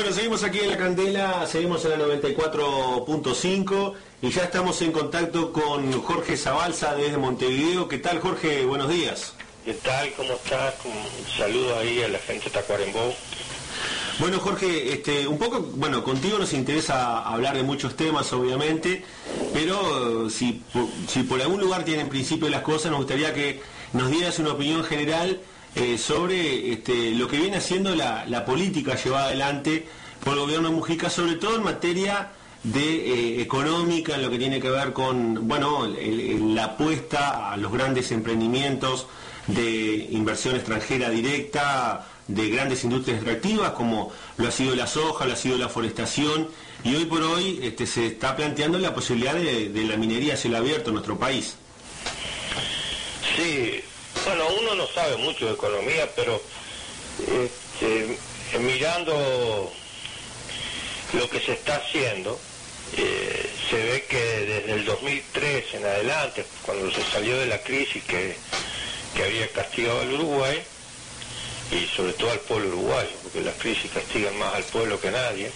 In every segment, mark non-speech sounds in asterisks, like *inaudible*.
Bueno, seguimos aquí en la Candela, seguimos en la 94.5 y ya estamos en contacto con Jorge Zabalza desde Montevideo. ¿Qué tal, Jorge? Buenos días. ¿Qué tal? ¿Cómo estás? Un saludo ahí a la gente de Tacuarembó. Bueno, Jorge, este, un poco, bueno, contigo nos interesa hablar de muchos temas, obviamente, pero eh, si, por- si por algún lugar tienen principio las cosas, nos gustaría que nos dieras una opinión general eh, sobre este, lo que viene haciendo la, política llevada adelante por el gobierno de Mujica, sobre todo en materia de eh, económica, en lo que tiene que ver con, bueno, la apuesta a los grandes emprendimientos de inversión extranjera directa, de grandes industrias extractivas, como lo ha sido la soja, lo ha sido la forestación, y hoy por hoy este, se está planteando la posibilidad de, de la minería a cielo abierto en nuestro país. Sí, bueno, uno no sabe mucho de economía, pero este, mirando lo que se está haciendo, eh, se ve que desde el 2003 en adelante, cuando se salió de la crisis que, que había castigado al Uruguay, y sobre todo al pueblo uruguayo, porque las crisis castigan más al pueblo que a nadie,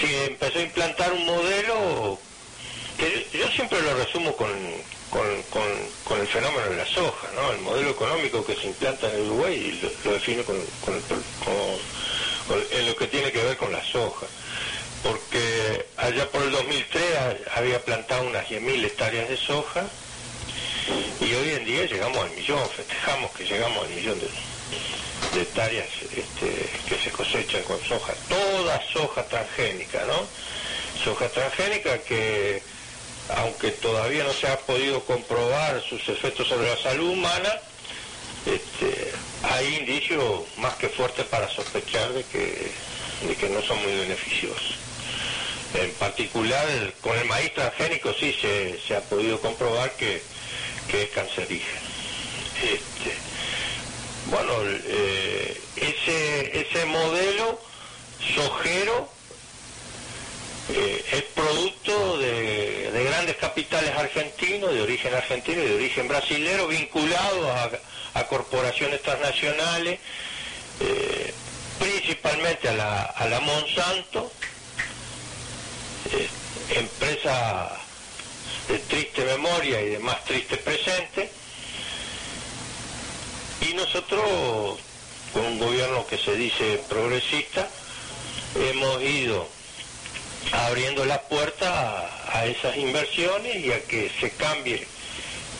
se empezó a implantar un modelo que yo, yo siempre lo resumo con, con, con- el fenómeno de la soja, ¿no? El modelo económico que se implanta en Uruguay lo, lo defino con, con en lo que tiene que ver con la soja. Porque allá por el 2003 ha- había plantado unas 10.000 hectáreas de soja y hoy en día llegamos al millón, festejamos que llegamos al millón de, de hectáreas este, que se cosechan con soja, toda soja transgénica, ¿no? Soja transgénica que, aunque todavía no se ha podido comprobar sus efectos sobre la salud humana, este, hay indicios más que fuertes para sospechar de que, de que no son muy beneficiosos. En particular, con el maíz transgénico sí se, se ha podido comprobar que, que es cancerígeno. Este, bueno, eh, es ese, ese modelo sojero eh, es producto de, grandes capitales argentinos, de origen argentino y de origen brasilero, vinculados a, corporaciones transnacionales, eh, principalmente a la, a la Monsanto, empresa de triste memoria y de más triste presente, y nosotros, con un gobierno que se dice progresista, hemos ido abriendo las puertas a, esas inversiones y a que se cambie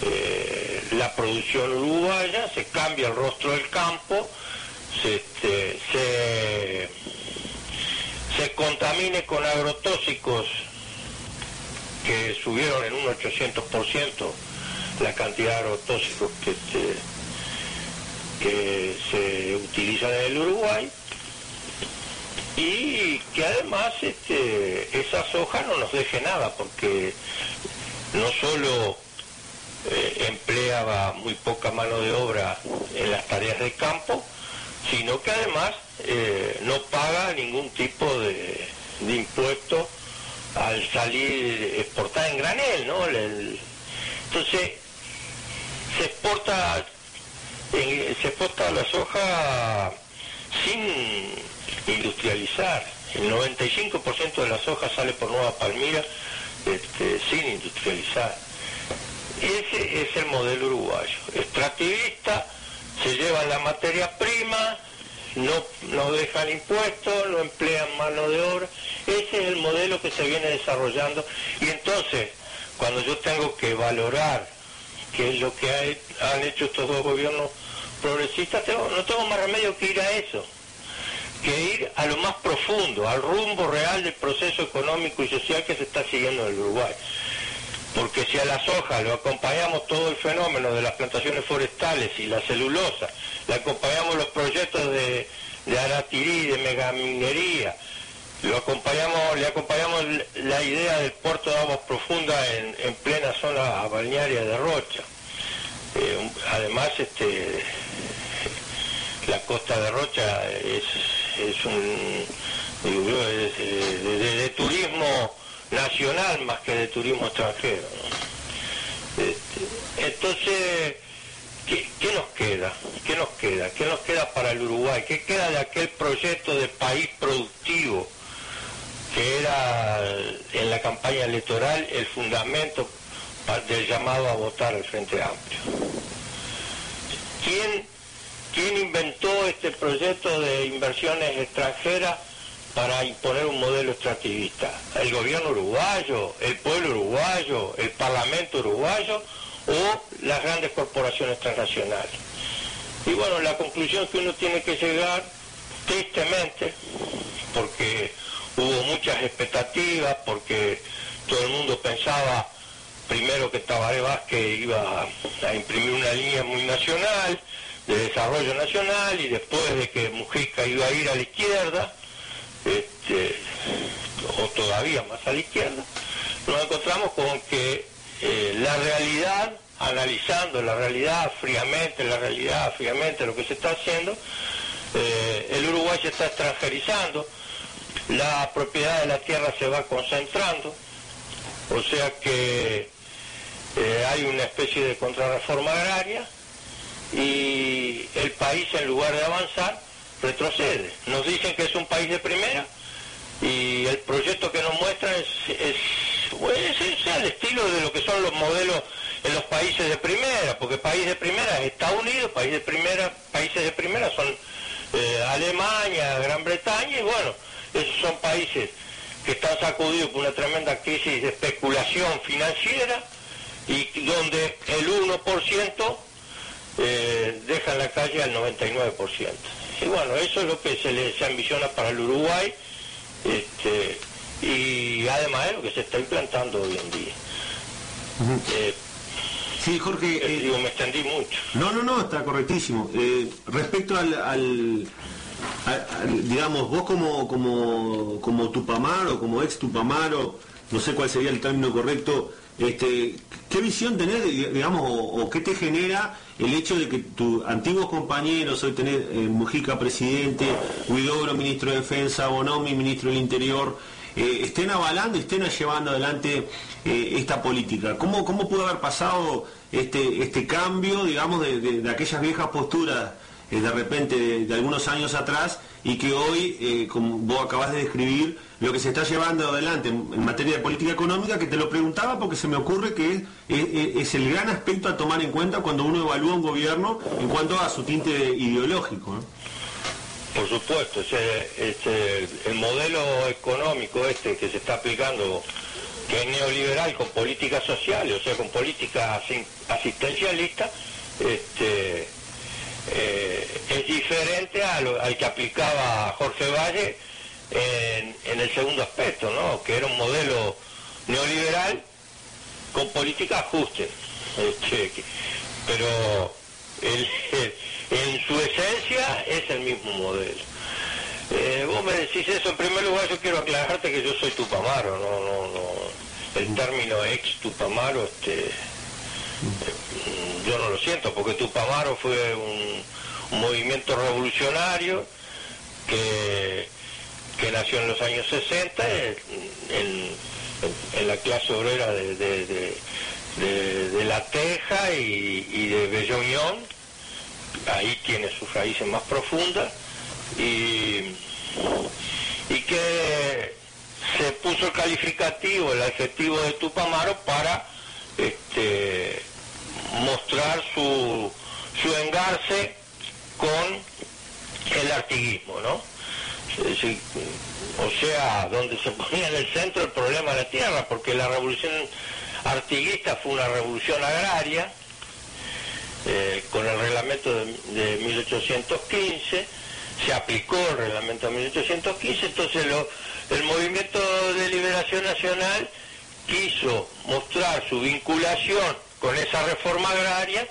eh, la producción uruguaya, se cambie el rostro del campo, se, este, se, contamine con agrotóxicos que subieron en un 800% la cantidad de agrotóxicos que, este, que se utilizan en el Uruguay y que además este, esa soja no nos deje nada porque no solo eh, empleaba muy poca mano de obra en las tareas de campo, sino que además eh, no paga ningún tipo de, impuesto al salir exportada en granel, ¿no? entonces se exporta se exporta la soja sin industrializar. El 95% de la soja sale por Nueva Palmira este, sin industrializar. Ese es el modelo uruguayo. Extractivista, se lleva la materia prima, no, no dejan impuestos, no emplean mano de obra. Ese es el modelo que se viene desarrollando. Y entonces, cuando yo tengo que valorar qué es lo que han hecho estos dos gobiernos progresistas, no tengo más remedio que ir a eso que ir a lo más profundo, al rumbo real del proceso económico y social que se está siguiendo en el Uruguay. Porque si a la soja lo acompañamos todo el fenómeno de las plantaciones forestales y la celulosa, le acompañamos los proyectos de, de aratirí, de megaminería, lo acompañamos, le acompañamos la idea del puerto de aguas profundas en, plena zona balnearia de Rocha. Eh, además, este, la costa de Rocha es es un de, turismo nacional más que de turismo extranjero. Este, entonces, ¿qué, nos queda? ¿Qué nos queda? ¿Qué nos queda para el Uruguay? ¿Qué queda de aquel proyecto de país productivo que era en la campaña electoral el fundamento del llamado a votar al Frente Amplio? ¿Quién ¿Quién inventó este proyecto de inversiones extranjeras para imponer un modelo extractivista? ¿El gobierno uruguayo, el pueblo uruguayo, el parlamento uruguayo o las grandes corporaciones transnacionales? Y bueno, la conclusión que uno tiene que llegar, tristemente, porque hubo muchas expectativas, porque todo el mundo pensaba primero que Tabaré Vázquez iba a imprimir una línea muy nacional, de Desarrollo Nacional y después de que Mujica iba a ir a la izquierda, este, o todavía más a la izquierda, nos encontramos con que eh, la realidad, analizando la realidad fríamente, la realidad fríamente, lo que se está haciendo, eh, el Uruguay se está extranjerizando, la propiedad de la tierra se va concentrando, o sea que eh, hay una especie de contrarreforma agraria, y el país en lugar de avanzar retrocede. Nos dicen que es un país de primera y el proyecto que nos muestran es, es, al estilo de lo que son los modelos en los países de primera, porque país de primera es Estados Unidos, país de primera, países de primera son eh, Alemania, Gran Bretaña y bueno, esos son países que están sacudidos por una tremenda crisis de especulación financiera y donde el 1% eh, dejan la calle al 99%. Y bueno, eso es lo que se, le, se ambiciona para el Uruguay este, y además es lo que se está implantando hoy en día. Eh, sí, Jorge. Eh, digo, me extendí mucho. No, no, no, está correctísimo. respecto al, digamos, vos como, como, como Tupamar o como ex Tupamaro, no sé cuál sería el término correcto, este, ¿qué visión tenés, digamos, o, qué te genera el hecho de que tus antiguos compañeros, hoy tenés eh, Mujica presidente, Huidobro ministro de Defensa, Bonomi ministro del Interior, eh, estén avalando, estén llevando adelante eh, esta política? ¿Cómo, ¿Cómo pudo haber pasado este, este cambio, digamos, de aquellas viejas posturas? Eh, de repente de, algunos años atrás y que hoy, eh, como vos acabas de describir, lo que se está llevando adelante en, materia de política económica, que te lo preguntaba porque se me ocurre que es, el gran aspecto a tomar en cuenta cuando uno evalúa un gobierno en cuanto a su tinte ideológico. Por supuesto, el modelo económico este que se está aplicando, que es neoliberal con políticas sociales, o sea, con políticas asistencialistas, este, eh, es diferente al, que aplicaba Jorge Valle en, el segundo aspecto, ¿no? que era un modelo neoliberal con política ajuste. Este, pero *laughs* en su esencia es el mismo modelo. Eh, vos me decís eso, en primer lugar yo quiero aclararte que yo soy Tupamaro, no, no, no. El término ex Tupamaro, este, yo no lo siento, porque Tupamaro fue un, movimiento revolucionario que, que, nació en los años 60 en, la clase obrera de, La Teja y, de Belloñón, ahí tiene sus raíces más profundas, y, y que se puso el calificativo, el adjetivo de Tupamaro para este, mostrar su, su engarce con el artiguismo, ¿no? o sea, donde se ponía en el centro el problema de la tierra, porque la revolución artiguista fue una revolución agraria, eh, con el reglamento de, 1815, se aplicó el reglamento de 1815, entonces el movimiento de liberación nacional quiso mostrar su vinculación con esa reforma agraria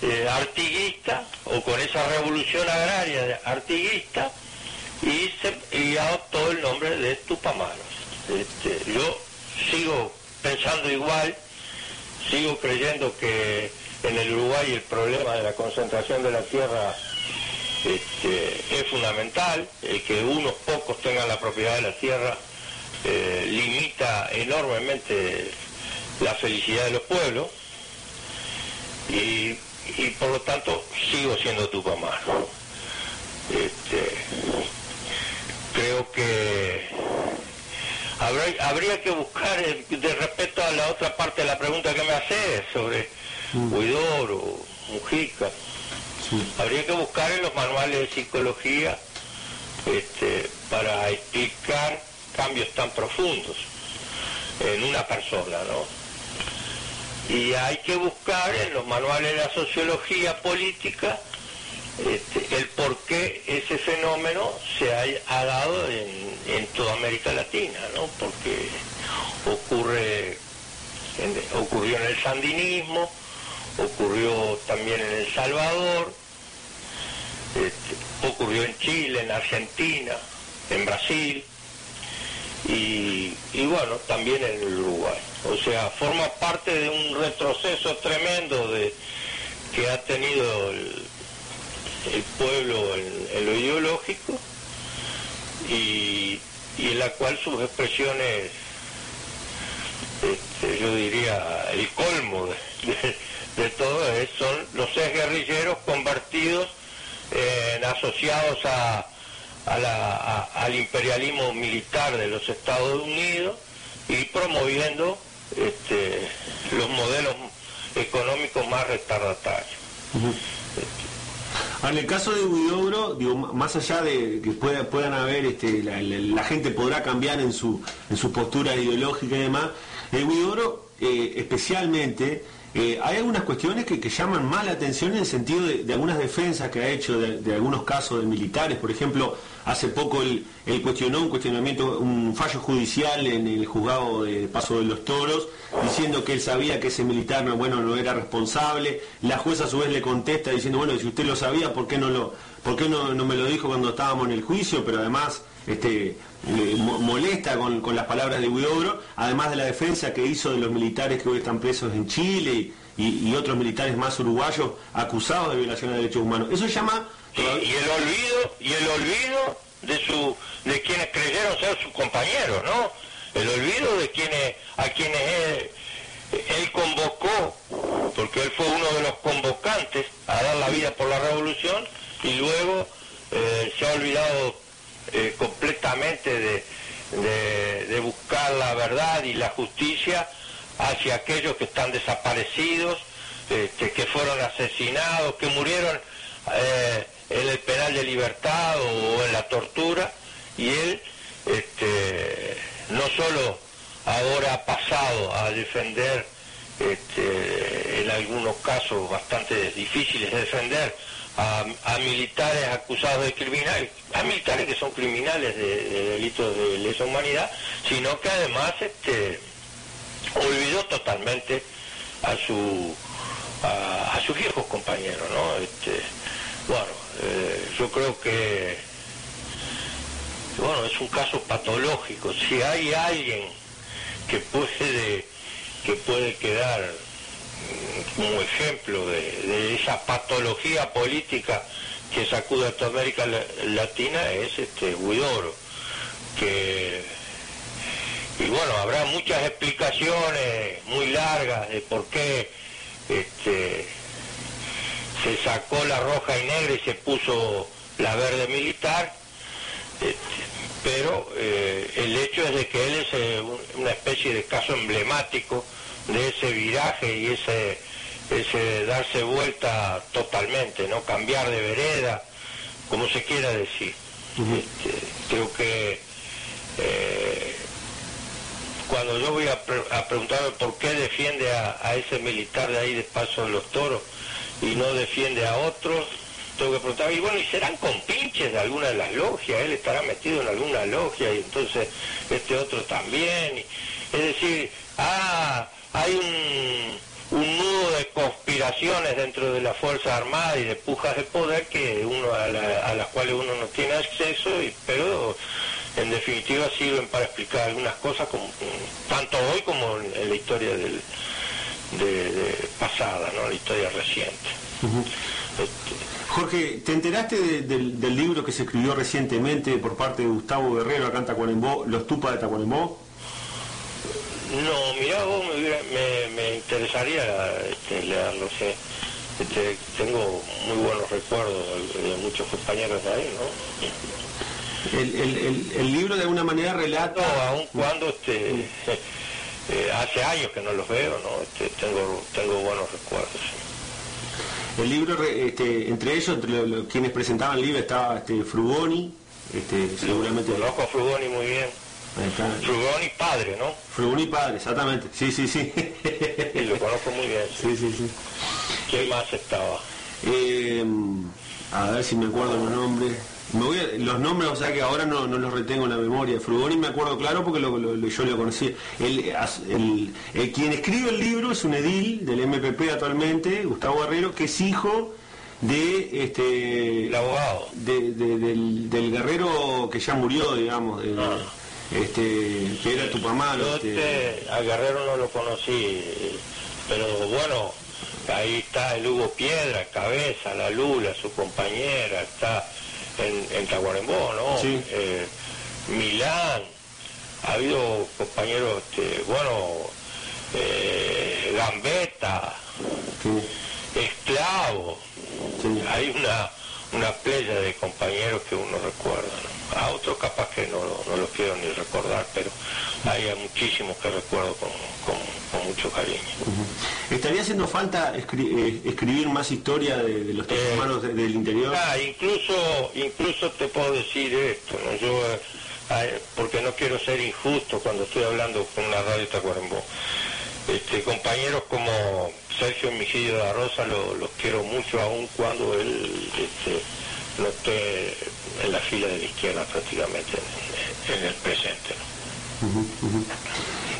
eh, artiguista o con esa revolución agraria artiguista y, se, adoptó el nombre de Tupamaros. Este, yo sigo pensando igual, sigo creyendo que en el Uruguay el problema de la concentración de la tierra este, es fundamental, el que unos pocos tengan la propiedad de la tierra eh, limita enormemente la felicidad de los pueblos y, por lo tanto sigo siendo Tupamaro. Este, creo que habría, que buscar, eh, de respecto a la otra parte de la pregunta que me hace sobre mm. Huidoro, Mujica, habría que buscar en los manuales de psicología este, para explicar cambios tan profundos en una persona, ¿no? Y hay que buscar en los manuales de la sociología política este, el por qué ese fenómeno se ha, dado en, toda América Latina, ¿no? Porque ocurre, ocurrió en el sandinismo, ocurrió también en El Salvador, este, ocurrió en Chile, en Argentina, en Brasil y bueno, también en el Uruguay. O sea, forma parte de un retroceso tremendo de, que ha tenido el, pueblo en, lo ideológico y, en la cual sus expresiones, este, yo diría, el colmo de, todo es, son los ex guerrilleros convertidos en asociados a, al imperialismo militar de los Estados Unidos y promoviendo este, los modelos económicos más retardatarios. En el caso de Huidobro, digo, más allá de que puedan haber, este, la, gente podrá cambiar en su, en su postura ideológica y demás, el Huidobro eh, especialmente eh, hay algunas cuestiones que, llaman más la atención en el sentido de, algunas defensas que ha hecho de, algunos casos de militares. Por ejemplo, hace poco él, cuestionó un cuestionamiento, un fallo judicial en el juzgado de Paso de los Toros, diciendo que él sabía que ese militar no, bueno, no era responsable. La jueza a su vez le contesta diciendo, bueno, si usted lo sabía, ¿por qué no lo, ¿por qué no, me lo dijo cuando estábamos en el juicio? Pero además este, molesta con, las palabras de Huidobro, además de la defensa que hizo de los militares que hoy están presos en Chile y, otros militares más uruguayos acusados de violación de derechos humanos. Eso llama... Y, el olvido, y el olvido de su de quienes creyeron ser sus compañeros, ¿no? El olvido de quienes a quienes él convocó, porque él fue uno de los convocantes a dar la vida por la revolución y luego eh, se ha olvidado eh, completamente de, buscar la verdad y la justicia hacia aquellos que están desaparecidos, este, que fueron asesinados, que murieron eh, en el penal de libertad o en la tortura, y él este, no solo ahora ha pasado a defender este, en algunos casos bastante difíciles de defender a, militares acusados de criminales, a militares que son criminales de, delitos de lesa humanidad, sino que además este, olvidó totalmente a su a, sus viejos compañeros, ¿no? Este, bueno, eh, yo creo que bueno, es un caso patológico. Si hay alguien que puede que puede quedar como ejemplo de, esa patología política que sacude a toda América Latina es este Huidoro, que y bueno, habrá muchas explicaciones muy largas de por qué este, se sacó la roja y negra y se puso la verde militar, este, pero eh, el hecho es de que él es eh, una especie de caso emblemático de ese viraje y ese, ese darse vuelta totalmente, ¿no? Cambiar de vereda, como se quiera decir. Este, creo que eh, cuando yo voy a, preguntarme por qué defiende a, ese militar de ahí de Paso de los Toros y no defiende a otros, tengo que preguntar, y bueno, ¿y serán compinches de alguna de las logias? Él estará metido en alguna logia y entonces este otro también. es decir, ah, hay un, un nudo de conspiraciones dentro de la Fuerza Armada y de pujas de poder que uno a, las cuales uno no tiene acceso, y, pero en definitiva sirven para explicar algunas cosas como, tanto hoy como en, la historia del, de, pasada, ¿no? la historia reciente. Este, Jorge, ¿te enteraste del, libro que se escribió recientemente por parte de Gustavo Guerrero acá en Tacuarembó, Los Tupas de Tacuarembó? No, mira, vos me, me, interesaría este, leerlo, sé. Este, tengo muy buenos recuerdos de, muchos compañeros de ahí, ¿no? El, el, el, libro de alguna manera relata... No, aun cuando este, *laughs* eh, hace años que no los veo, ¿no? Este, tengo, tengo buenos recuerdos. El libro, este, entre ellos, entre quienes presentaban el libro estaba este, Frugoni, este, seguramente... Conozco a Frugoni muy bien. Frugoni padre, ¿no? Frugoni padre, exactamente. Sí, sí, sí. Lo conozco muy bien. Sí, sí, sí. ¿Quién más estaba? Eh, a ver si me acuerdo los nombres. Me voy los nombres, o sea que ahora no, los retengo en la memoria. Frugoni me acuerdo claro porque yo lo conocí. El, quien escribe el libro es un edil del MPP actualmente, Gustavo Guerrero, que es hijo de este el abogado del, guerrero que ya murió digamos de, ah este, que era tu mamá. Yo este... a Guerrero no lo conocí, pero bueno, ahí está el Hugo Piedra, Cabeza, la Lula, su compañera, está en, en Tacuarembó, ¿no? Eh, Milán, ha habido compañeros, este, bueno, eh, Gambetta, Esclavo, hay una, una playa de compañeros que uno recuerda, ¿no? a otros capaz que no, no los quiero ni recordar, pero hay muchísimos que recuerdo con, mucho cariño. ¿Estaría haciendo falta eh, escribir más historia de, los eh, hermanos del interior? Ah, incluso, incluso te puedo decir esto, ¿no? yo eh, porque no quiero ser injusto cuando estoy hablando con una radio Tacuarembó. Este, compañeros como Sergio Mijillo de la Rosa los quiero mucho aún cuando él este, no esté en la fila de la izquierda prácticamente en, el presente.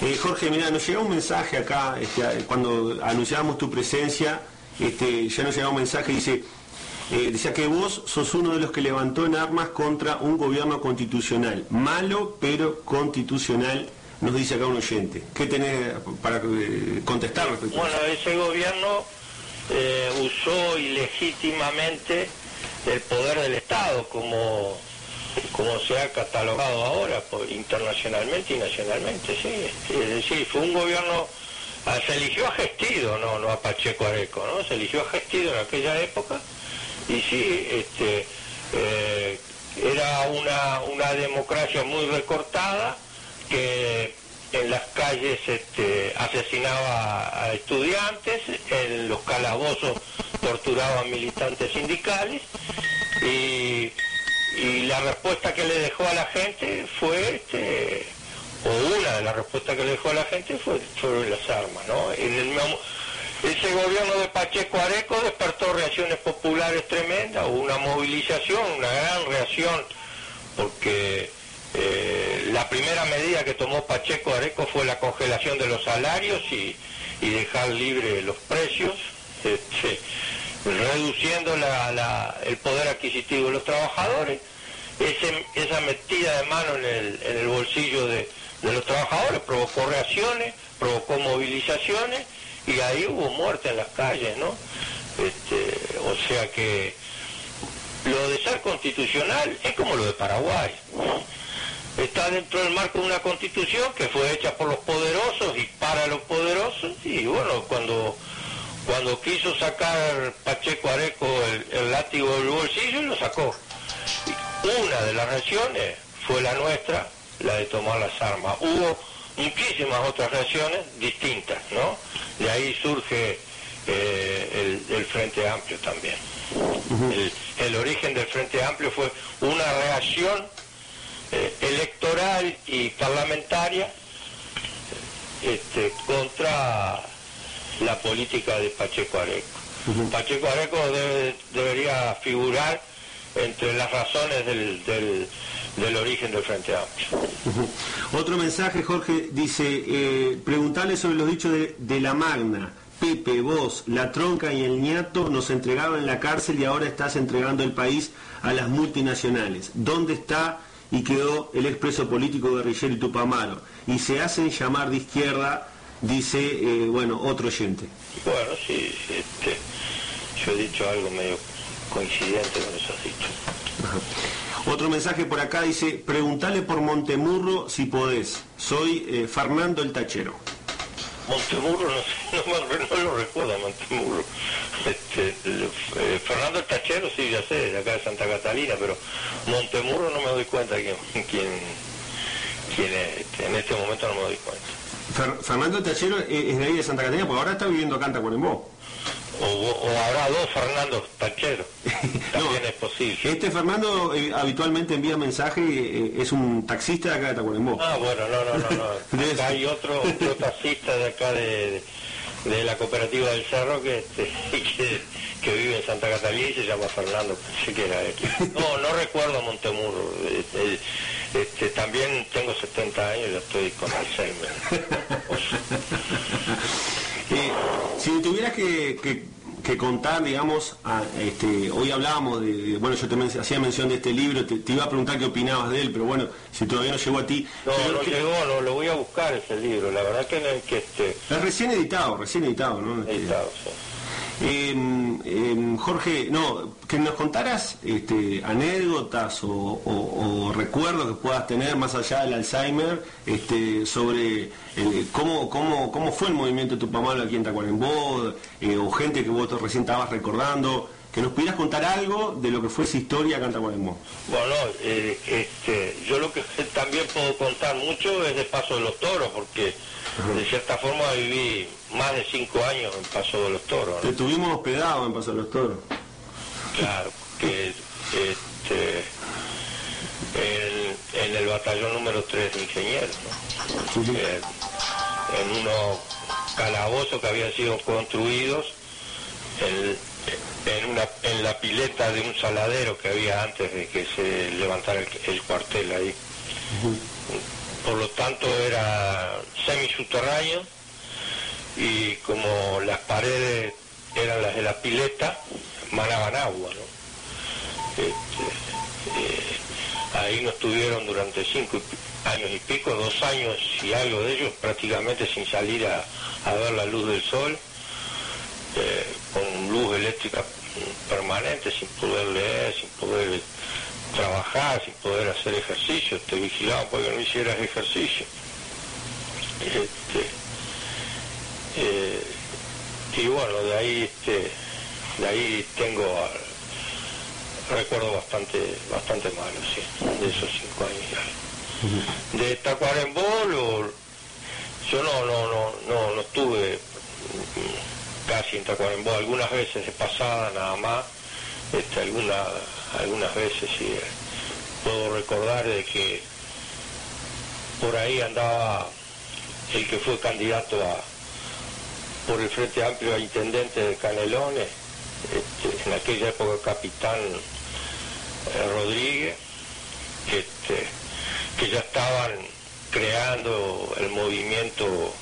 Eh, Jorge, mira, nos llega un mensaje acá, este, cuando anunciábamos tu presencia, este, ya nos llega un mensaje, dice, Eh, decía que vos sos uno de los que levantó en armas contra un gobierno constitucional. Malo, pero constitucional, nos dice acá un oyente. ¿Qué tenés para eh, contestar Bueno, ese gobierno eh, usó ilegítimamente el poder del Estado, como, como se ha catalogado ahora internacionalmente y nacionalmente, sí. Es decir, fue un gobierno, ah, se eligió a Gestido, no, no a Pacheco Areco, ¿no? Se eligió a Gestido en aquella época y sí, este, eh, era una, una democracia muy recortada que en las calles este, asesinaba a estudiantes, en los calabozos torturaba a militantes sindicales y, la respuesta que le dejó a la gente fue, este, o una de las respuestas que le dejó a la gente fue sobre las armas, ¿no? Ese gobierno de Pacheco Areco despertó reacciones populares tremendas, hubo una movilización, una gran reacción, porque eh, la primera medida que tomó Pacheco Areco fue la congelación de los salarios y, dejar libre los precios, este, reduciendo el poder adquisitivo de los trabajadores. esa metida de mano en el, bolsillo de los trabajadores provocó reacciones, provocó movilizaciones y ahí hubo muerte en las calles, ¿no? Este, o sea que lo de ser constitucional es como lo de Paraguay. Está dentro del marco de una constitución que fue hecha por los poderosos y para los poderosos y bueno, cuando cuando quiso sacar Pacheco Areco el, látigo del bolsillo, lo sacó. una de las reacciones fue la nuestra, la de tomar las armas. Hubo muchísimas otras reacciones distintas, ¿no? De ahí surge eh, el, Frente Amplio también. el, origen del Frente Amplio fue una reacción eh, electoral y parlamentaria este, contra la política de Pacheco Areco. Pacheco Areco debería figurar entre las razones del del origen del Frente Amplio. Otro mensaje, Jorge, dice, eh, preguntarle sobre los dichos de, la Magna. Pepe, vos, la tronca y el ñato nos entregaron en la cárcel y ahora estás entregando el país a las multinacionales. ¿Dónde está y quedó el expreso político guerrillero y Tupamaro? Y se hacen llamar de izquierda, dice, eh, bueno, otro oyente. Bueno, sí, este, yo he dicho algo medio coincidente con eso dicho. Otro mensaje por acá dice, preguntale por Montemurro si podés. Soy eh, Fernando el Tachero. Montemurro, no, lo recuerdo, Montemurro. Este, eh, Fernando el Tachero, sí, ya sé, de acá de Santa Catalina, pero Montemurro no me doy cuenta quién, quién, quién es. Este, en este momento no me doy cuenta. Fernando el Tachero es de ahí de Santa Catalina, porque ahora está viviendo acá en Tacuarembó. O, habrá dos Fernando Tachero. *laughs* También es posible. Este Fernando eh, habitualmente envía mensaje, eh, es un taxista de acá de Tacuarembó. Ah, bueno, no, no, no. no. *laughs* Acá hay otro, taxista de acá de, de, la cooperativa del Cerro que, este, *laughs* que, vive en Santa Catalina y se llama Fernando, pensé que era él. *laughs* No, no recuerdo Montemurro. Este, este, también tengo 70 años y estoy con Alzheimer. *laughs* Eh, si tuvieras que, contar, digamos, este, hoy hablábamos de, bueno, yo te hacía mención de este libro, te, iba a preguntar qué opinabas de él, pero bueno, si todavía no llegó a ti. No, no llegó, lo voy a buscar ese libro, la verdad que, que este... Es recién editado, recién editado, ¿no? Editado, sí. Jorge, no, que nos contaras este, anécdotas o, recuerdos que puedas tener más allá del Alzheimer este, sobre cómo, cómo, cómo fue el movimiento de Tupamalo aquí en Tacuarembó, eh, o gente que vos recién estabas recordando, que nos pudieras contar algo de lo que fue esa historia acá en Tacuarembó. Bueno, eh, este, yo lo que *laughs* también puedo contar mucho es de Paso de los Toros, porque de cierta forma viví más de cinco años en Paso de los Toros. Te tuvimos hospedado en Paso de los Toros. Claro, que este, en, el batallón número 3 de ingenieros, eh, en unos calabozos que habían sido construidos en, una, en la pileta de un saladero que había antes de que se levantara el, cuartel ahí. Por lo tanto era semisubterráneo y como las paredes eran las de la pileta, manaban agua, ¿no? Este, eh, ahí nos tuvieron durante cinco años y pico, dos años y algo de ellos prácticamente sin salir a, ver la luz del sol, eh, con luz eléctrica permanente, sin poder leer, sin poder trabajar, sin poder hacer ejercicio, te vigilaban para que no hicieras ejercicio. Este, eh, y bueno, de ahí, este, de ahí tengo recuerdo bastante, bastante malo, sí, de esos cinco años De Tacuarembó, yo no, no, no, no, no estuve casi en Tacuarembó, algunas veces de pasada nada más, este, alguna, algunas veces sí, puedo recordar de que por ahí andaba el que fue candidato a por el Frente Amplio a Intendente de Canelones, este, en aquella época capitán eh, Rodríguez, este, que ya estaban creando el movimiento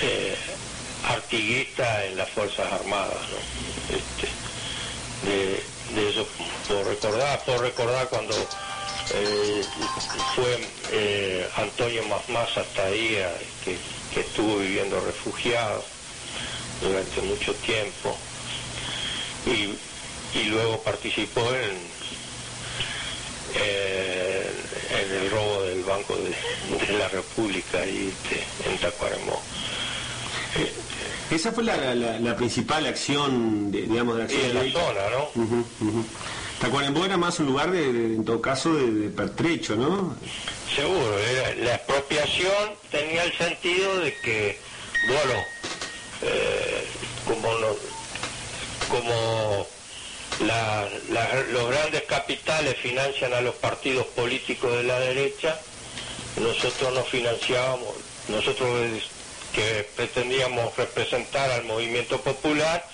eh, en las Fuerzas Armadas. Este, de, eso por recordar, por recordar cuando eh, fue Antonio Masmas hasta ahí, que estuvo viviendo refugiado durante mucho tiempo y, luego participó en, eh, en el robo del Banco de, la República y en Tacuarembó. Esa fue la, principal acción, de, digamos, de acción. en la zona, ¿no? Tacuarembó era más un lugar, de, en todo caso, de, pertrecho, ¿no? Seguro, la expropiación tenía el sentido de que, bueno, eh, como, como los grandes capitales financian a los partidos políticos de la derecha, nosotros nos financiábamos, nosotros que pretendíamos representar al movimiento popular,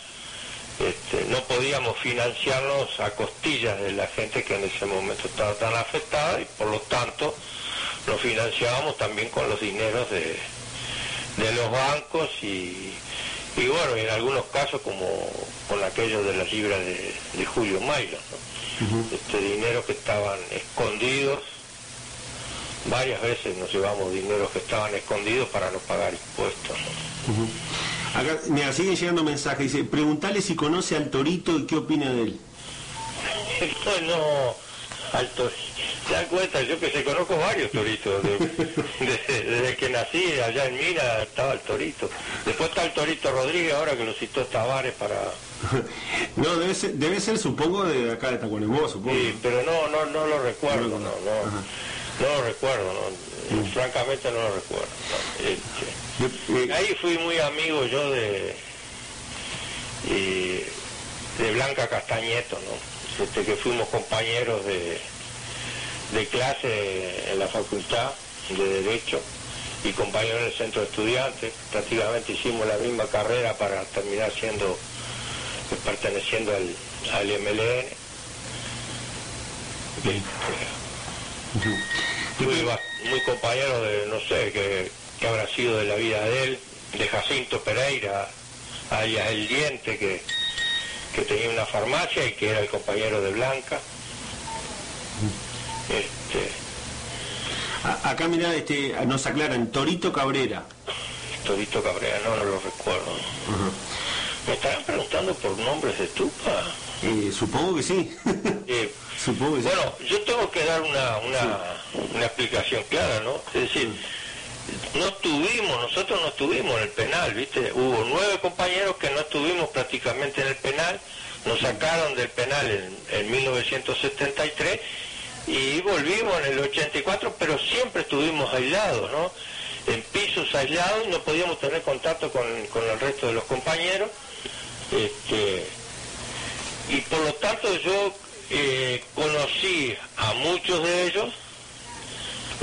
este, no podíamos financiarnos a costillas de la gente que en ese momento estaba tan afectada y por lo tanto nos financiábamos también con los dineros de, los bancos y, bueno, en algunos casos como con aquello de las libras de, Julio Mayo, este dinero que estaban escondidos, varias veces nos llevamos dinero que estaban escondidos para no pagar impuestos. Acá, mira, siguen llegando mensajes. Dice, preguntale si conoce al Torito y qué opina de él. *laughs* no, al Torito. ¿Se dan cuenta? Yo que se conozco varios toritos. *laughs* desde que nací allá en Mina estaba el Torito. Después está el Torito Rodríguez, ahora que lo citó Tavares para... *laughs* no, debe ser, debe ser supongo de acá de Tacuarembó, supongo. Sí, pero no, no, no lo recuerdo, no, no, no, no lo recuerdo, no. Mm. francamente no lo recuerdo. Este, Ahí fui muy amigo yo de, de Blanca Castañeto, ¿no? Este, que fuimos compañeros de, de clase en la facultad de Derecho y compañeros del centro de estudiantes. Prácticamente hicimos la misma carrera para terminar siendo, perteneciendo al, al MLN. Este, fui muy compañero de, no sé, que que habrá sido de la vida de él, de Jacinto Pereira, alias El Diente, que, que tenía una farmacia y que era el compañero de Blanca. Este... Acá mira, este, nos aclaran, Torito Cabrera. Torito Cabrera, no, no lo recuerdo. ¿Me estarán preguntando por nombres de estupa? Eh, supongo que sí. Eh, *laughs* supongo que bueno, yo tengo que dar una, una, una explicación clara, ¿no? Es decir, no estuvimos, nosotros no estuvimos en el penal, ¿viste? Hubo nueve compañeros que no estuvimos prácticamente en el penal, nos sacaron del penal en, 1973 y volvimos en el 84, pero siempre estuvimos aislados, ¿no? En pisos aislados y no podíamos tener contacto con, el resto de los compañeros. Este, y por lo tanto yo eh, conocí a muchos de ellos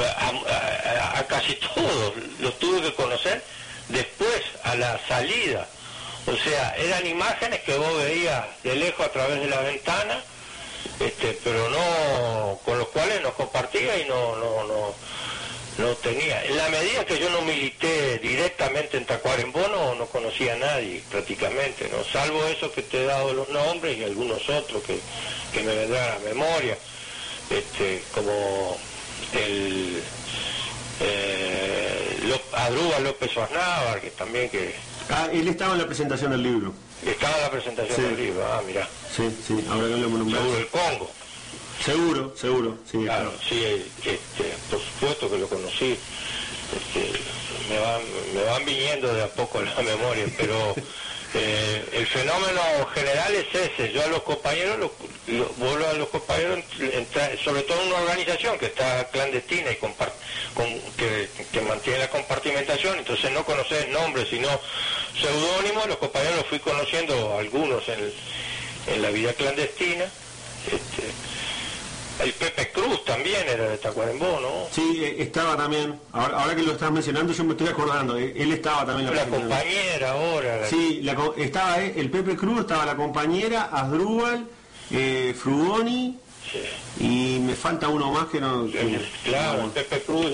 a, casi todos los tuve que conocer después, a la salida. O sea, eran imágenes que vos veías de lejos a través de la ventana, este, pero no con los cuales nos compartía y no, no, no, no tenía. En la medida que yo no milité directamente en Tacuarembó, no, no conocía a nadie prácticamente, ¿no? Salvo eso que te he dado los nombres y algunos otros que, que me vendrán a la memoria, este, como el eh, López Osnávar, que también que... Ah, él estaba en la presentación del libro. Estaba en la presentación del libro, ah, mira. Sí, sí, ahora que lo hemos nombrado. Seguro el Congo. Seguro, seguro, sí. Claro, sí, este, por supuesto que lo conocí. Este, me, van, me van viniendo de a poco la *laughs* memoria, pero eh, el fenómeno general es ese. Yo a los compañeros, lo, vuelvo a los compañeros, sobre todo en una organización que está clandestina y con, que, que, mantiene la compartimentación, entonces no conocer nombres, sino seudónimos. Los compañeros los fui conociendo algunos en, en la vida clandestina. Este, el Pepe Cruz también era de Tacuarembó, ¿no? Sí, eh, estaba también. Ahora, que lo estás mencionando, yo me estoy acordando. Eh, él estaba también. La, la compañera ahora. Sí, estaba eh, el Pepe Cruz, estaba la compañera, Asdrúbal, Frugoni. Y me falta uno más que no... claro, el Pepe Cruz,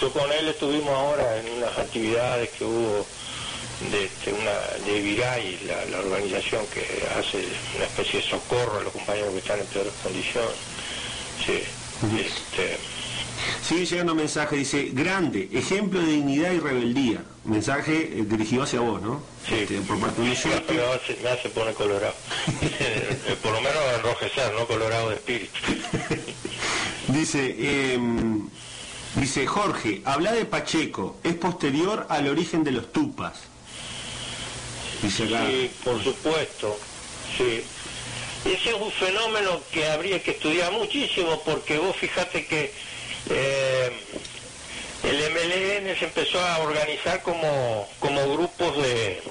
yo con él estuvimos ahora en unas actividades que hubo de este, una de Viray, la, la organización que hace una especie de socorro a los compañeros que están en peores condiciones. Sí. Este... Sigue llegando mensaje, dice, grande, ejemplo de dignidad y rebeldía. Mensaje eh, dirigido hacia vos, ¿no? Sí, este, por parte de un me, hace, me hace poner colorado. *laughs* Eh, por lo menos enrojecer, no colorado de espíritu. *laughs* dice, em, dice Jorge, habla de Pacheco, es posterior al origen de los tupas. Dice acá. Sí, por supuesto, sí. Ese es un fenómeno que habría que estudiar muchísimo porque vos fijate que eh, el MLN se empezó a organizar como, como grupos de,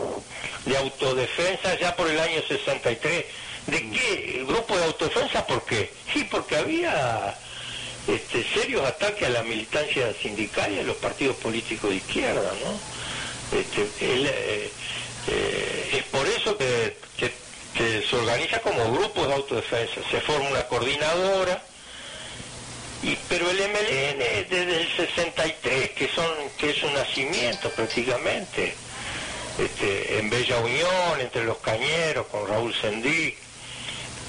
autodefensa ya por el año 63. ¿De qué? ¿Grupo de autodefensa por qué? Sí, porque había este, serios ataques a la militancia sindical y a los partidos políticos de izquierda, ¿no? Este, eh, eh, es por eso que se organiza como grupos de autodefensa, se forma una coordinadora, y, pero el MLN es desde el 63, que, son, que es un nacimiento prácticamente, este, en Bella Unión, entre los cañeros, con Raúl Sendí,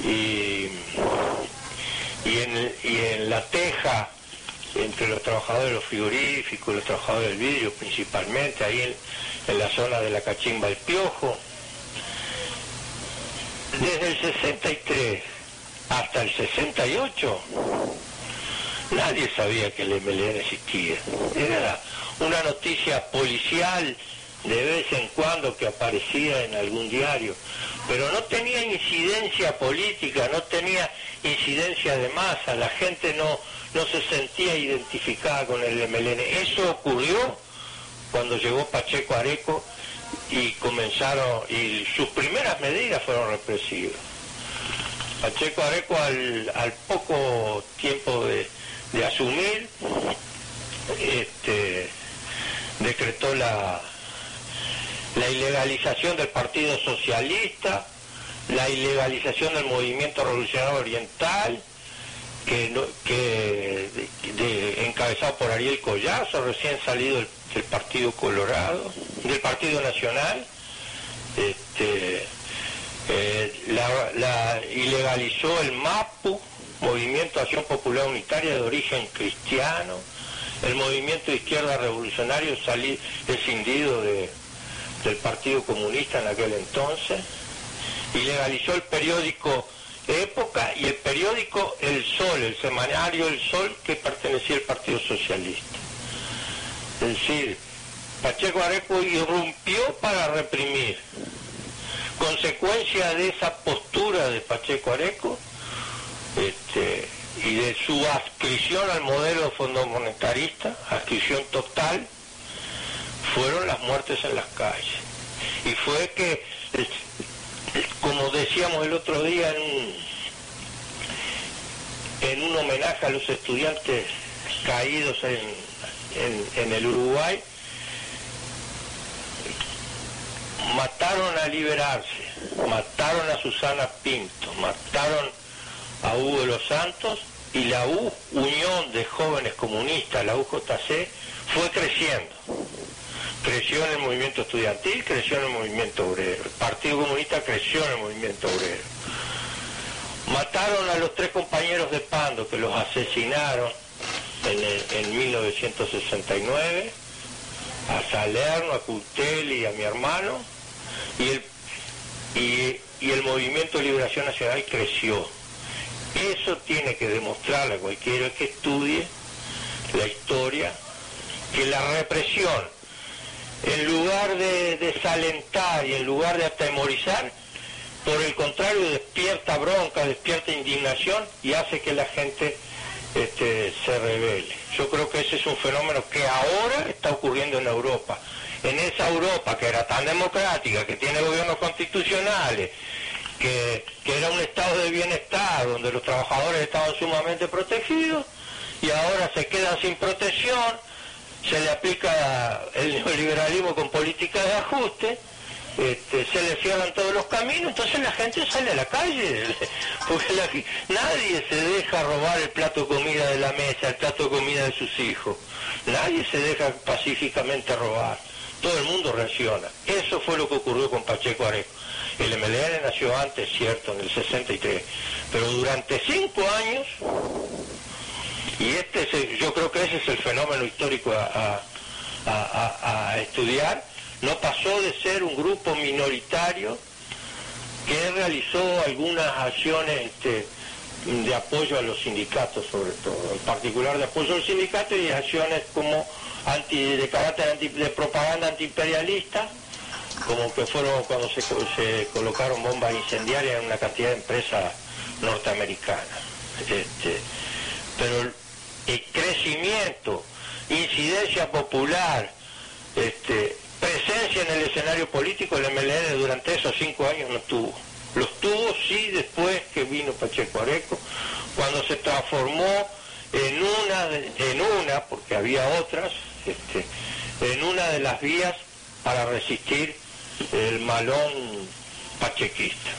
y, y, en, y en La Teja, entre los trabajadores de los frigoríficos, los trabajadores del vidrio principalmente, ahí en, en la zona de la Cachimba el Piojo, desde el 63 hasta el 68, nadie sabía que el MLN existía. Era una noticia policial de vez en cuando que aparecía en algún diario, pero no tenía incidencia política, no tenía incidencia de masa, la gente no, no se sentía identificada con el MLN. Eso ocurrió cuando llegó Pacheco Areco y comenzaron, y sus primeras medidas fueron represivas. Pacheco Areco al, al poco tiempo de, asumir, este, decretó la, la ilegalización del Partido Socialista, la ilegalización del Movimiento Revolucionario Oriental, que, que de, encabezado por Ariel Collazo, recién salido del Partido Colorado, del Partido Nacional, este, eh, la, ilegalizó el MAPU, Movimiento Acción Popular Unitaria de origen cristiano, el movimiento de izquierda revolucionario salí, escindido de, del Partido Comunista en aquel entonces, ilegalizó el periódico Época y el periódico El Sol, el semanario El Sol que pertenecía al Partido Socialista. Es decir, Pacheco Areco irrumpió para reprimir. Consecuencia de esa postura de Pacheco Areco este, y de su adscripción al modelo fondo monetarista, adscripción total, fueron las muertes en las calles. Y fue que, como decíamos el otro día en un, en un homenaje a los estudiantes caídos en, en, el Uruguay, mataron a liberarse, mataron a Susana Pinto, mataron a Hugo de los Santos y la U, Unión de Jóvenes Comunistas, la UJC, fue creciendo. Creció en el movimiento estudiantil, creció en el movimiento obrero. El Partido Comunista creció en el movimiento obrero. Mataron a los tres compañeros de Pando que los asesinaron en, 1969, a Salerno, a Cutel y a mi hermano, y el, y, y el movimiento de liberación nacional creció. Eso tiene que demostrarle a cualquiera que estudie la historia que la represión, en lugar de desalentar y en lugar de atemorizar, por el contrario despierta bronca, despierta indignación y hace que la gente este, se revele. Yo creo que ese es un fenómeno que ahora está ocurriendo en Europa. En esa Europa que era tan democrática, que tiene gobiernos constitucionales, que, era un estado de bienestar donde los trabajadores estaban sumamente protegidos y ahora se quedan sin protección, se le aplica el neoliberalismo con políticas de ajuste, este, se le cierran todos los caminos, entonces la gente sale a la calle, *laughs* porque nadie se deja robar el plato de comida de la mesa, el plato de comida de sus hijos, nadie se deja pacíficamente robar, todo el mundo reacciona. Eso fue lo que ocurrió con Pacheco Areco. El MLN nació antes, cierto, en el 63, pero durante cinco años, y este yo creo que ese es el fenómeno histórico a, estudiar, no pasó de ser un grupo minoritario que realizó algunas acciones este, de apoyo a los sindicatos sobre todo, en particular de apoyo a los sindicatos y acciones como anti, de carácter de propaganda antiimperialista como que fueron cuando se, colocaron bombas incendiarias en una cantidad de empresas norteamericanas. Este, pero el, crecimiento, incidencia popular, este, presencia en el escenario político, el MLN durante esos cinco años no tuvo. Los tuvo sí después que vino Pacheco Areco, cuando se transformó en una, en una, porque había otras, este, en una de las vías para resistir el malón pachequista.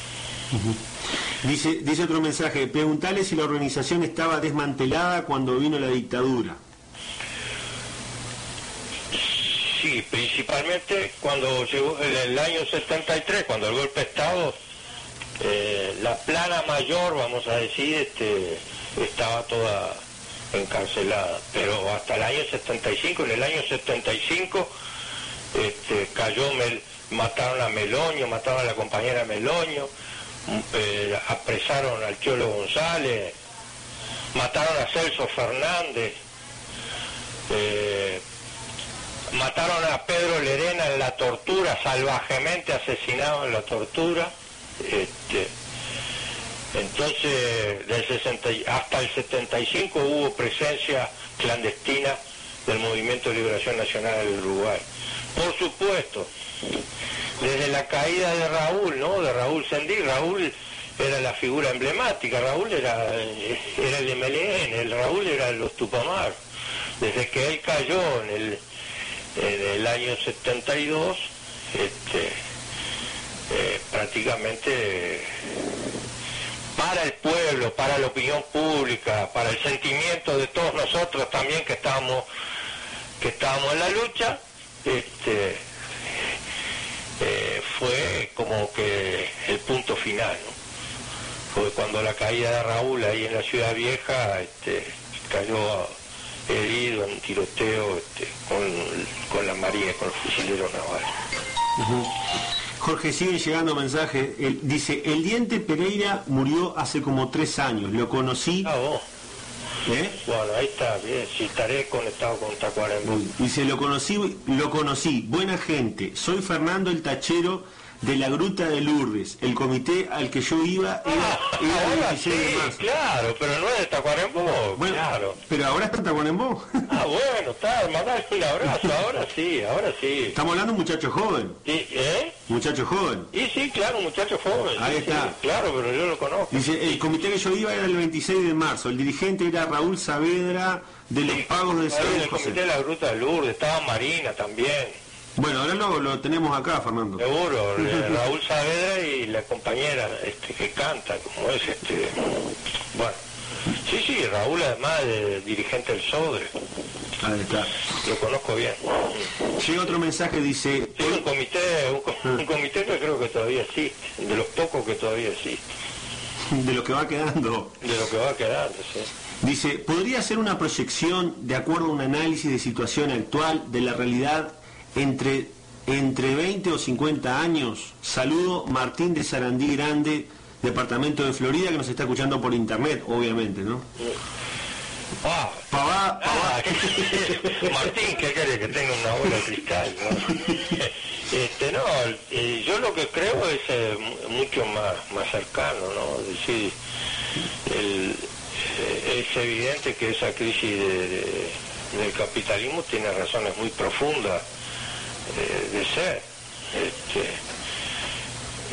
Dice, dice otro mensaje, preguntale si la organización estaba desmantelada cuando vino la dictadura. Sí, principalmente cuando llegó en el año 73, cuando el golpe de Estado, eh, la plana mayor, vamos a decir, este, estaba toda encarcelada. Pero hasta el año 75, en el año 75, este, cayó Mel, mataron a Meloño, mataron a la compañera Meloño, eh, apresaron al Cholo González, mataron a Celso Fernández, eh, mataron a Pedro Lerena en la tortura, salvajemente asesinado en la tortura. Este, entonces, del 60, hasta el 75 hubo presencia clandestina del Movimiento de Liberación Nacional del Uruguay. Por supuesto, desde la caída de Raúl, ¿no? De Raúl Sendí, Raúl era la figura emblemática, Raúl era, era el MLN, el Raúl era los Tupamar. Desde que él cayó en el, en el año 72, este, eh, prácticamente para el pueblo, para la opinión pública, para el sentimiento de todos nosotros también que estábamos, que estábamos en la lucha, este, eh, fue como que el punto final, Fue cuando la caída de Raúl ahí en la ciudad vieja, este, cayó herido en tiroteo este, con, la Marina, con el fusilero naval. Jorge, sigue llegando mensaje. dice, el diente Pereira murió hace como tres años. Lo conocí. Ah, vos. ¿Eh? Bueno, ahí está, bien, si estaré conectado con Tacuarembó. Dice, lo conocí, lo conocí, buena gente, soy Fernando el Tachero de la Gruta de Lourdes. El comité al que yo iba era, ah, sí, claro, pero no es de Tacuarembó, bueno, claro. Pero ahora está Tacuarembó. Ah, bueno, está, mandale un abrazo, ahora sí, ahora sí. Estamos hablando de un muchacho joven. ¿Eh? Muchacho joven. Y sí, claro, muchacho joven. Ahí está. claro, pero yo lo conozco. Dice, el comité que yo iba era el 26 de marzo. El dirigente era Raúl Saavedra de los pagos de San El comité de la Gruta de Lourdes, estaba Marina también. Bueno, ahora lo, lo tenemos acá, Fernando. Seguro, *laughs* Raúl Saavedra y la compañera este, que canta, como es este. Bueno. Sí, sí, Raúl además es dirigente del SODRE. Ahí está. Lo conozco bien. Llega otro mensaje, dice... Es un comité, un, co- un comité que creo que todavía existe, de los pocos que todavía existe, De lo que va quedando. de lo que va quedando, sí. Dice, ¿podría ser una proyección de acuerdo a un análisis de situación actual de la realidad entre, entre 20 o 50 años? Saludo, Martín de Sarandí Grande, departamento de Florida, que nos está escuchando por internet, obviamente, ¿no? Ah, Pavá, ah, ¿qué- *laughs* Martín, ¿qué quiere que tenga una bola de cristal? no? *laughs* Este, no, eh, yo lo que creo es eh, mu- mucho más, más cercano, ¿no? Es decir, el- eh, es evidente que esa crisis de- de- del capitalismo tiene razones muy profundas eh, de ser. Este,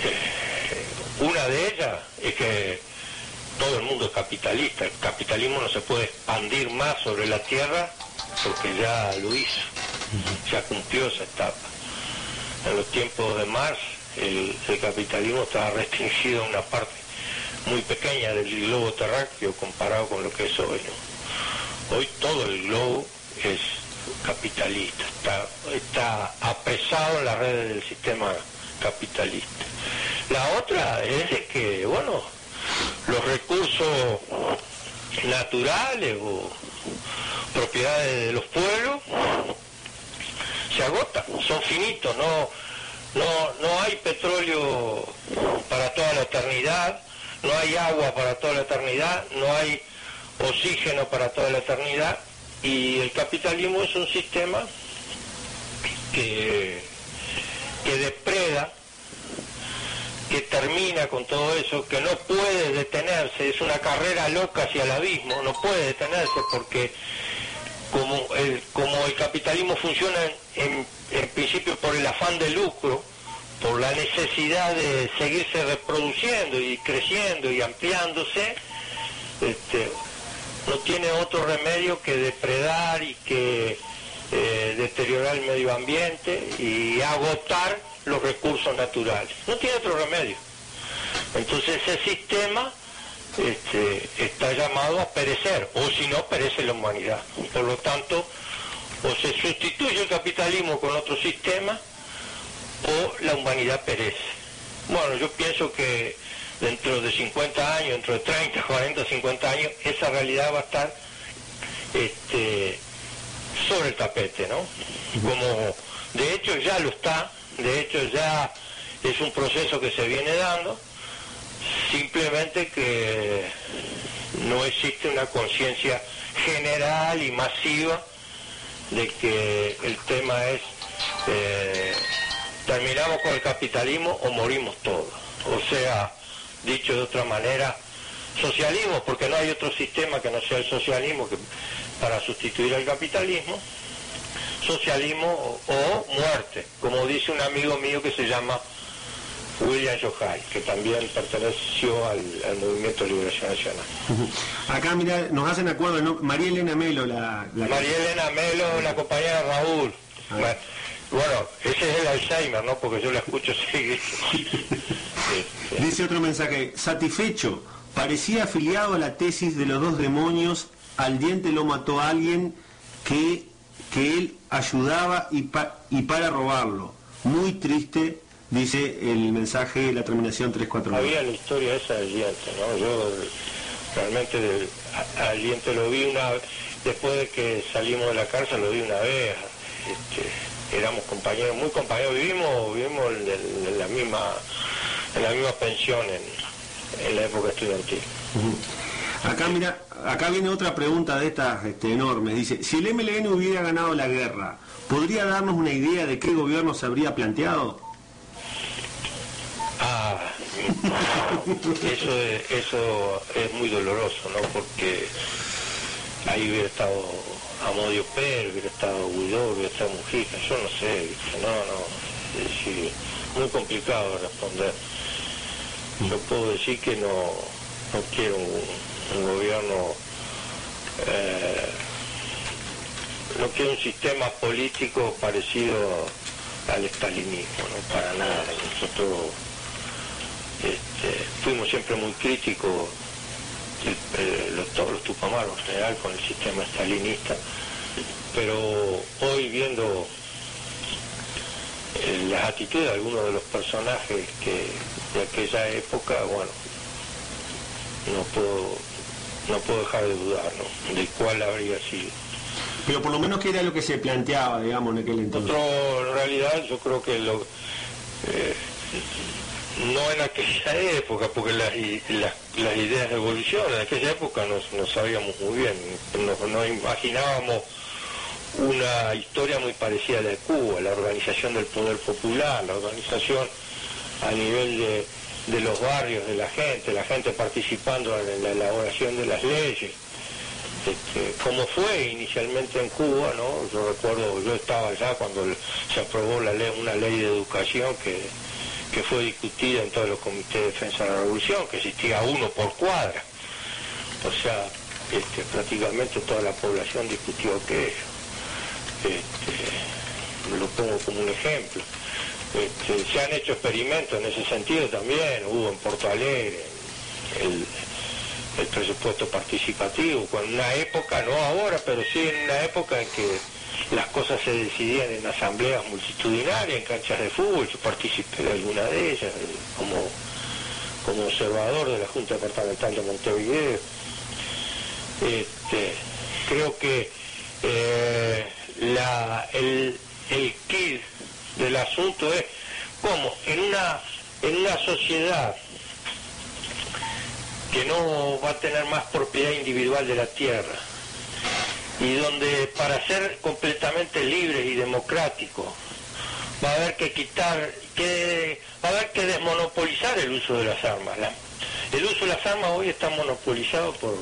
eh, una de ellas es que todo el mundo es capitalista. El capitalismo no se puede expandir más sobre la tierra porque ya lo hizo, ya cumplió esa etapa. En los tiempos de Marx el, el capitalismo estaba restringido a una parte muy pequeña del globo terráqueo comparado con lo que es hoy. ¿no? Hoy todo el globo es capitalista, está, está apresado en las redes del sistema capitalista. La otra es que, bueno, los recursos naturales o propiedades de los pueblos se agotan, son finitos, no, no, no hay petróleo para toda la eternidad, no hay agua para toda la eternidad, no hay oxígeno para toda la eternidad y el capitalismo es un sistema que, que depreda que termina con todo eso, que no puede detenerse, es una carrera loca hacia el abismo, no puede detenerse porque como el, como el capitalismo funciona en, en- principio por el afán de lucro, por la necesidad de seguirse reproduciendo y creciendo y ampliándose, este, no tiene otro remedio que depredar y que eh, deteriorar el medio ambiente y agotar los recursos naturales. No tiene otro remedio. Entonces ese sistema este, está llamado a perecer, o si no, perece la humanidad. Por lo tanto, o se sustituye el capitalismo con otro sistema, o la humanidad perece. Bueno, yo pienso que dentro de 50 años, dentro de 30, 40, 50 años, esa realidad va a estar este, sobre el tapete, ¿no? Como de hecho ya lo está, de hecho ya es un proceso que se viene dando, simplemente que no existe una conciencia general y masiva de que el tema es eh, terminamos con el capitalismo o morimos todos. O sea, dicho de otra manera, socialismo, porque no hay otro sistema que no sea el socialismo que, para sustituir al capitalismo, socialismo o, o muerte, como dice un amigo mío que se llama William Yohai, que también perteneció al, al Movimiento de Liberación Nacional. Acá, mira, nos hacen acuerdo, ¿no? María Elena Melo, la... la- María Elena Melo, la compañera de Raúl. Bueno, ese es el Alzheimer, ¿no? Porque yo la escucho *laughs* seguir. *laughs* Dice otro mensaje, satisfecho, parecía afiliado a la tesis de los dos demonios, al diente lo mató alguien que, que él ayudaba y, pa- y para robarlo. Muy triste, dice el mensaje, la terminación 349. Había la historia esa del diente, ¿no? Yo realmente al diente lo vi una después de que salimos de la cárcel lo vi una vez. Este, éramos compañeros, muy compañeros, vivimos, vivimos en la misma en la misma pensión en, en la época estudiantil. Acá mira, acá viene otra pregunta de estas este, enormes. Dice, si el MLN hubiera ganado la guerra, ¿podría darnos una idea de qué gobierno se habría planteado? Ah, eso es, eso es muy doloroso, ¿no? Porque ahí hubiera estado Amodio Pérez, hubiera estado Guidó, hubiera estado Mujica, yo no sé, no, no, es decir, muy complicado de responder. Yo puedo decir que no, no quiero un, un gobierno, eh, no quiero un sistema político parecido al estalinismo, no para nada. Nosotros este, fuimos siempre muy críticos todos los tupamaros en general con el sistema stalinista, pero hoy viendo eh, las actitudes de algunos de los personajes que de aquella época, bueno, no puedo, no puedo dejar de dudar, ¿no? De cuál habría sido. Pero por lo menos que era lo que se planteaba, digamos, en aquel entonces. Otro, en realidad yo creo que lo, eh, no en aquella época, porque las, las, ideas de evolución en aquella época no, sabíamos muy bien, nos, imaginábamos una historia muy parecida a la de Cuba, la organización del poder popular, la organización a nivel de, de los barrios, de la gente, la gente participando en la elaboración de las leyes. Este, como fue inicialmente en Cuba, ¿no? Yo recuerdo, yo estaba allá cuando se aprobó la ley, una ley de educación que que fue discutida en todos los comités de defensa de la revolución, que existía uno por cuadra. O sea, este, prácticamente toda la población discutió aquello. Este, lo pongo como un ejemplo. Este, se han hecho experimentos en ese sentido también, hubo en Porto Alegre el, presupuesto participativo, en una época, no ahora, pero sí en una época en que las cosas se decidían en asambleas multitudinarias, en canchas de fútbol, yo participé de alguna de ellas como, como observador de la Junta Departamental de Montevideo. Este, creo que eh, la, el, el del asunto es cómo en una, en una sociedad que no va a tener más propiedad individual de la tierra, y donde para ser completamente libres y democráticos va a haber que quitar, que, va a haber que desmonopolizar el uso de las armas. el uso de las armas hoy está monopolizado por,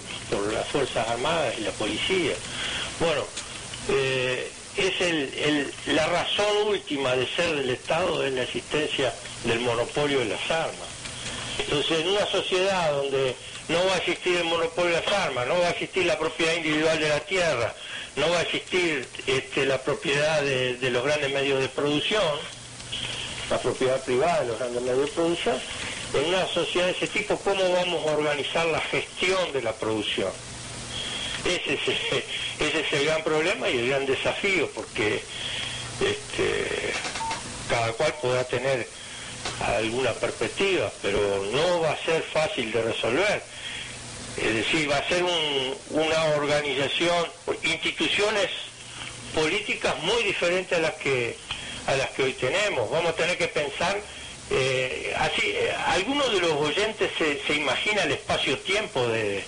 las Fuerzas Armadas y la policía. Bueno, eh, es el, la razón última de ser del Estado es la existencia del monopolio de las armas. Entonces, en una sociedad donde no va a existir el monopolio de las armas, no va a existir la propiedad individual de la tierra, no va a existir este, la propiedad de, los grandes medios de producción, la propiedad privada de los grandes medios de producción, en una sociedad de ese tipo, ¿cómo vamos a organizar la gestión de la producción? Ese es, el gran problema y el gran desafío, porque este, cada cual podrá tener alguna perspectiva, pero no va a ser fácil de resolver. Es decir, va a ser una organización, instituciones políticas muy diferentes a las que a las que hoy tenemos. Vamos a tener que pensar eh, así. Eh, algunos de los oyentes se, se imagina el espacio-tiempo de,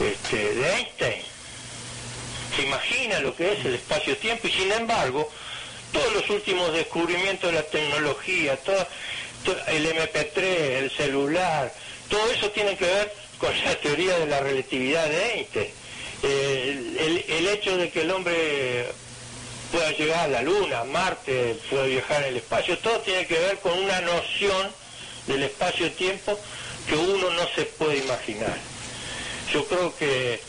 este, de Einstein. Se imagina lo que es el espacio-tiempo y sin embargo todos los últimos descubrimientos de la tecnología, todo, el MP3, el celular, todo eso tiene que ver con la teoría de la relatividad de Einstein. el, hecho de que el hombre pueda llegar a la Luna, a Marte, pueda viajar en el espacio, todo tiene que ver con una noción del espacio-tiempo que uno no se puede imaginar. Yo creo que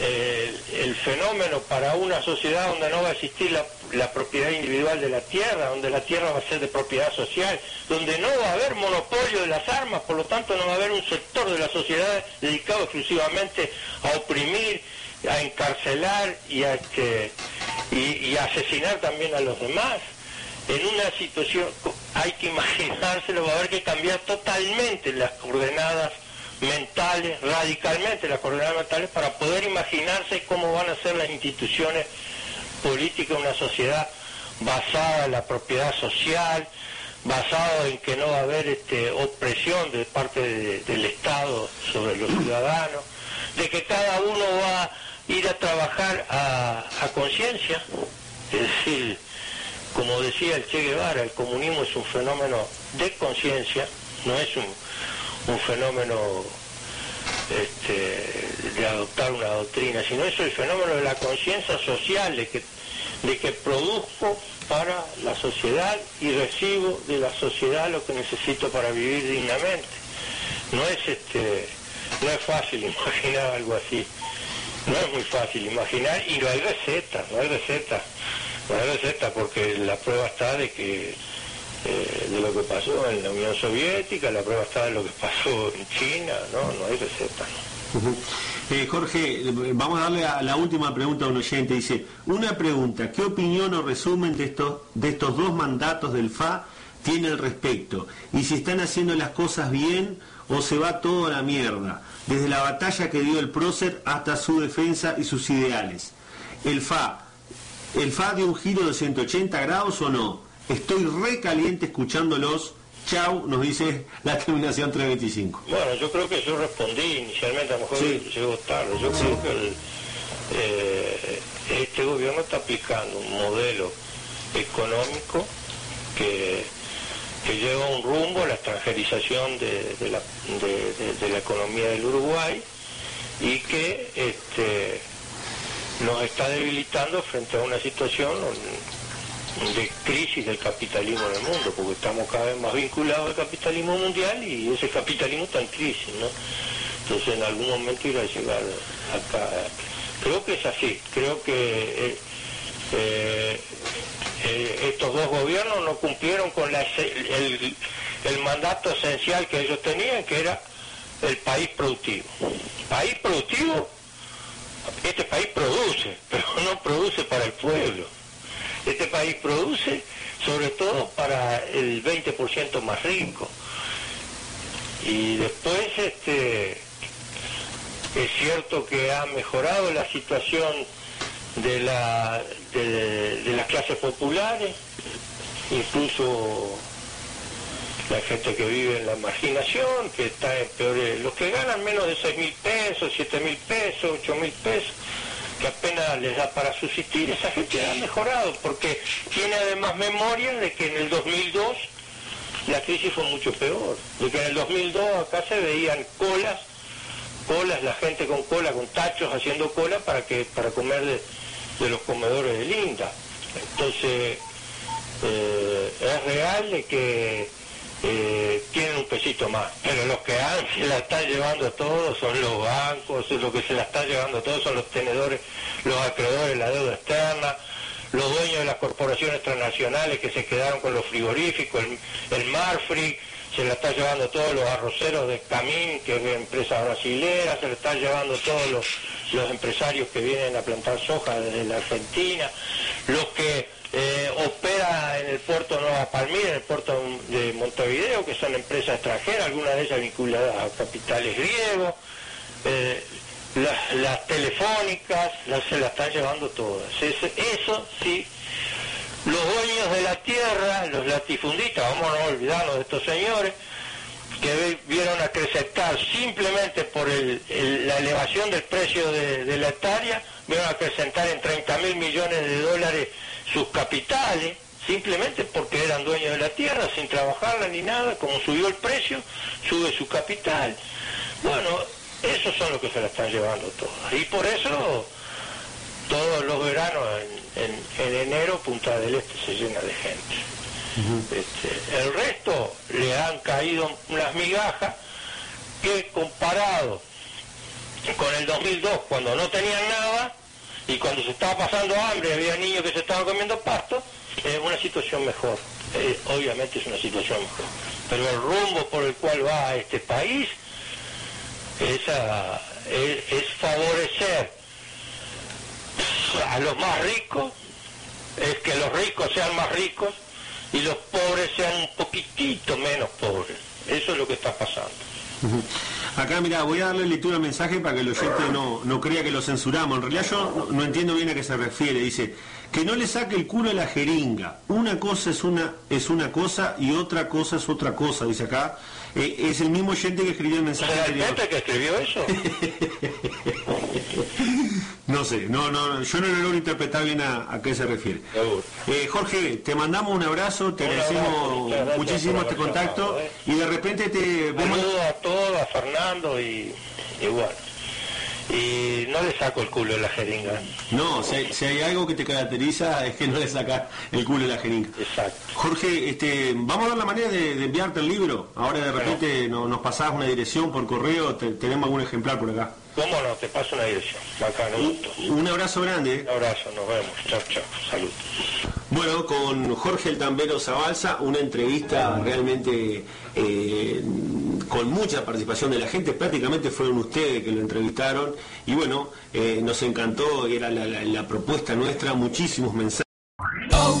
el fenómeno para una sociedad donde no va a existir la, propiedad individual de la tierra, donde la tierra va a ser de propiedad social, donde no va a haber monopolio de las armas, por lo tanto no va a haber un sector de la sociedad dedicado exclusivamente a oprimir, a encarcelar y a, este, y, asesinar también a los demás. En una situación, hay que imaginárselo, va a haber que cambiar totalmente las coordenadas mentales, radicalmente las coordenadas mentales, para poder imaginarse cómo van a ser las instituciones políticas de una sociedad basada en la propiedad social, basado en que no va a haber este, opresión de parte del Estado sobre los ciudadanos, de que cada uno va a ir a trabajar a, a conciencia, es decir, como decía el Che Guevara, el comunismo es un fenómeno de conciencia, no es un un fenómeno este, de adoptar una doctrina, sino es el fenómeno de la conciencia social, de que, de que produzco para la sociedad y recibo de la sociedad lo que necesito para vivir dignamente. No es este, no es fácil *laughs* imaginar algo así. No es muy fácil imaginar y no hay receta, no hay receta. No hay receta porque la prueba está de que eh, de lo que pasó en la Unión Soviética, la prueba está de lo que pasó en China, no, no hay receta. Eh, Jorge, vamos a darle a la última pregunta a un oyente. Dice, una pregunta, ¿qué opinión o resumen de estos, de estos dos mandatos del FA tiene al respecto? Y si están haciendo las cosas bien o se va todo a la mierda, desde la batalla que dio el prócer hasta su defensa y sus ideales. ¿El FA, el FA dio un giro de 180 grados o no? Estoy re caliente escuchándolos Chau, nos dice la terminación 325. Bueno, yo creo que yo respondí inicialmente, a lo mejor llegó tarde. Yo creo que eh, este gobierno está aplicando un modelo económico que, lleva un rumbo a la extranjerización de, la, economía del Uruguay y que este, nos está debilitando frente a una situación de crisis del capitalismo en el mundo, porque estamos cada vez más vinculados al capitalismo mundial y ese capitalismo está en crisis, ¿no? Entonces en algún momento irá a llegar acá. Creo que es así, creo que eh, eh, eh, estos dos gobiernos no cumplieron con el, el mandato esencial que ellos tenían, que era el país productivo. País productivo, este país produce, *laughs* pero no produce para el pueblo este país produce, sobre todo para el 20% más rico. Y después este, es cierto que ha mejorado la situación de, la, de, las clases populares, incluso la gente que vive en la marginación, que está en peores, los que ganan menos de 6 mil pesos, 7 mil pesos, 8 mil pesos, que apenas les da para subsistir, esa gente ha mejorado, porque tiene además memoria de que en el 2002 la crisis fue mucho peor, de que en el 2002 acá se veían colas, colas, la gente con cola, con tachos haciendo cola para que para comer de, los comedores de Linda. Entonces, eh, es real de que eh, más. Pero los que se la están llevando todos son los bancos, los que se la están llevando todos son los tenedores, los acreedores de la deuda externa, los dueños de las corporaciones transnacionales que se quedaron con los frigoríficos, el, Marfrig, se la está llevando todos los arroceros de Camín, que es una empresa brasilera, se la están llevando todos los empresarios que vienen a plantar soja desde la Argentina, los que eh, opera en el puerto Nueva Palmira, en el puerto de Montevideo, que son empresas extranjeras, algunas de ellas vinculadas a capitales griegos, eh, las, telefónicas, se las están llevando todas. Eso, sí, los dueños de la tierra, los latifundistas, vamos a no olvidarnos de estos señores, que vieron acrecentar simplemente por la elevación del precio de, de la hectárea, vieron acrecentar en 30 mil millones de dólares sus capitales, simplemente porque eran dueños de la tierra, sin trabajarla ni nada, como subió el precio, sube su capital. Bueno, esos son los que se la están llevando todos. Y por eso todos los veranos en, enero Punta del Este se llena de gente. Este, el resto le han caído unas migajas que comparado con el 2002, cuando no tenían nada, y cuando se estaba pasando hambre, había niños que se estaban comiendo pasto, es una situación mejor. Eh, obviamente es una situación mejor. Pero el rumbo por el cual va este país es, es, favorecer a los más ricos, es que los ricos sean más ricos y los pobres sean un poquitito menos pobres. Eso es lo que está pasando. Acá, mira, voy a darle lectura al mensaje para que el oyente no, no crea que lo censuramos. En realidad yo no, entiendo bien a qué se refiere. Dice, que no le saque el culo a la jeringa. Una cosa es una, es una cosa y otra cosa es otra cosa, dice acá. Eh, es el mismo oyente que escribió el mensaje anterior. que escribió eso? *laughs* no sé, no, no, yo no logro interpretar bien a, qué se refiere. Eh, Jorge, te mandamos un abrazo, te agradecemos muchísimo este contacto ¿eh? y de repente te vemos... a todos, a Fernando y, y y no le saco el culo de la jeringa. No, si hay, algo que te caracteriza es que no le sacas el culo de la jeringa. Exacto. Jorge, este, vamos a ver la manera de, enviarte el libro. Ahora de repente nos pasás una dirección por correo, tenemos algún ejemplar por acá. ¿Cómo no? Te paso una dirección. Bacano, un, un abrazo grande. Un abrazo, nos vemos. Chao, chao. Salud. Bueno, con Jorge el Tambero Zabalza, una entrevista realmente eh, con mucha participación de la gente, prácticamente fueron ustedes que lo entrevistaron y bueno, eh, nos encantó, era la, propuesta nuestra, muchísimos mensajes. Oh,